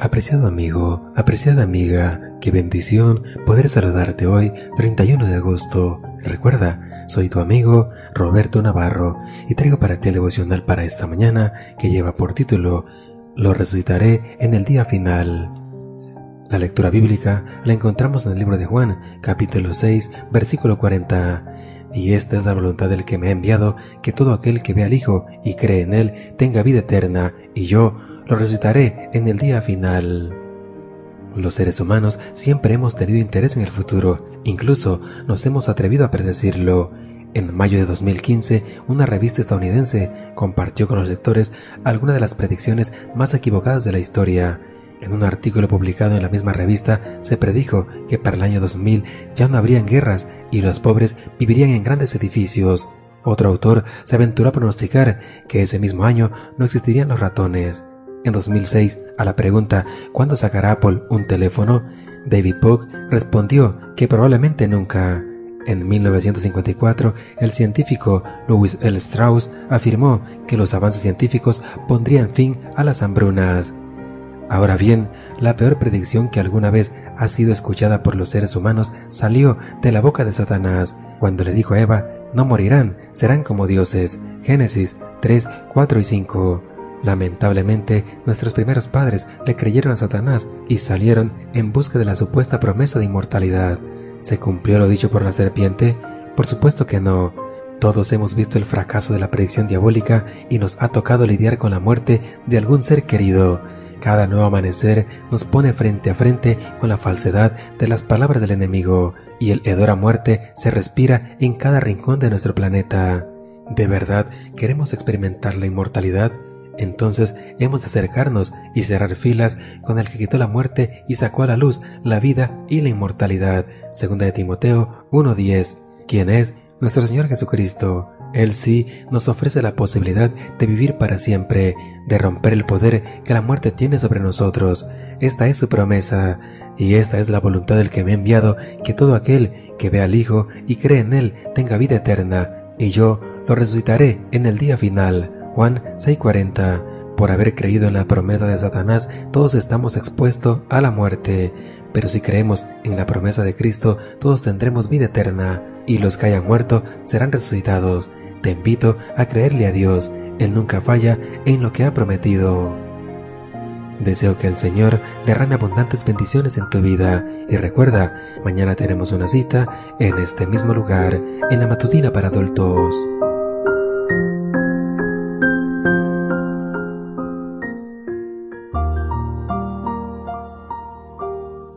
Apreciado amigo, apreciada amiga, qué bendición poder saludarte hoy, 31 de agosto. Recuerda, soy tu amigo Roberto Navarro y traigo para ti el devocional para esta mañana que lleva por título Lo resucitaré en el día final. La lectura bíblica la encontramos en el libro de Juan, capítulo 6, versículo 40. Y esta es la voluntad del que me ha enviado, que todo aquel que ve al Hijo y cree en Él tenga vida eterna, y yo lo resucitaré en el día final. Los seres humanos siempre hemos tenido interés en el futuro, incluso nos hemos atrevido a predecirlo. En mayo de 2015, una revista estadounidense compartió con los lectores algunas de las predicciones más equivocadas de la historia. En un artículo publicado en la misma revista se predijo que para el año 2000 ya no habrían guerras y los pobres vivirían en grandes edificios. Otro autor se aventuró a pronosticar que ese mismo año no existirían los ratones. En 2006, a la pregunta ¿cuándo sacará Apple un teléfono? David Pogue respondió que probablemente nunca. En 1954, el científico Louis L. Strauss afirmó que los avances científicos pondrían fin a las hambrunas. Ahora bien, la peor predicción que alguna vez ha sido escuchada por los seres humanos salió de la boca de Satanás, cuando le dijo a Eva, no morirán, serán como dioses. Génesis 3, 4 y 5. Lamentablemente, nuestros primeros padres le creyeron a Satanás y salieron en busca de la supuesta promesa de inmortalidad. ¿Se cumplió lo dicho por la serpiente? Por supuesto que no. Todos hemos visto el fracaso de la predicción diabólica y nos ha tocado lidiar con la muerte de algún ser querido. Cada nuevo amanecer nos pone frente a frente con la falsedad de las palabras del enemigo y el hedor a muerte se respira en cada rincón de nuestro planeta. ¿De verdad queremos experimentar la inmortalidad? Entonces hemos de acercarnos y cerrar filas con el que quitó la muerte y sacó a la luz la vida y la inmortalidad. Segunda de Timoteo 1.10. ¿Quién es? Nuestro Señor Jesucristo. Él sí nos ofrece la posibilidad de vivir para siempre, de romper el poder que la muerte tiene sobre nosotros. Esta es su promesa, y esta es la voluntad del que me ha enviado, que todo aquel que ve al Hijo y cree en Él tenga vida eterna, y yo lo resucitaré en el día final. Juan 6:40. Por haber creído en la promesa de Satanás, todos estamos expuestos a la muerte. Pero si creemos en la promesa de Cristo, todos tendremos vida eterna, y los que hayan muerto serán resucitados. Te invito a creerle a Dios. Él nunca falla en lo que ha prometido. Deseo que el Señor derrame abundantes bendiciones en tu vida y recuerda, mañana tenemos una cita en este mismo lugar, en la matutina para adultos.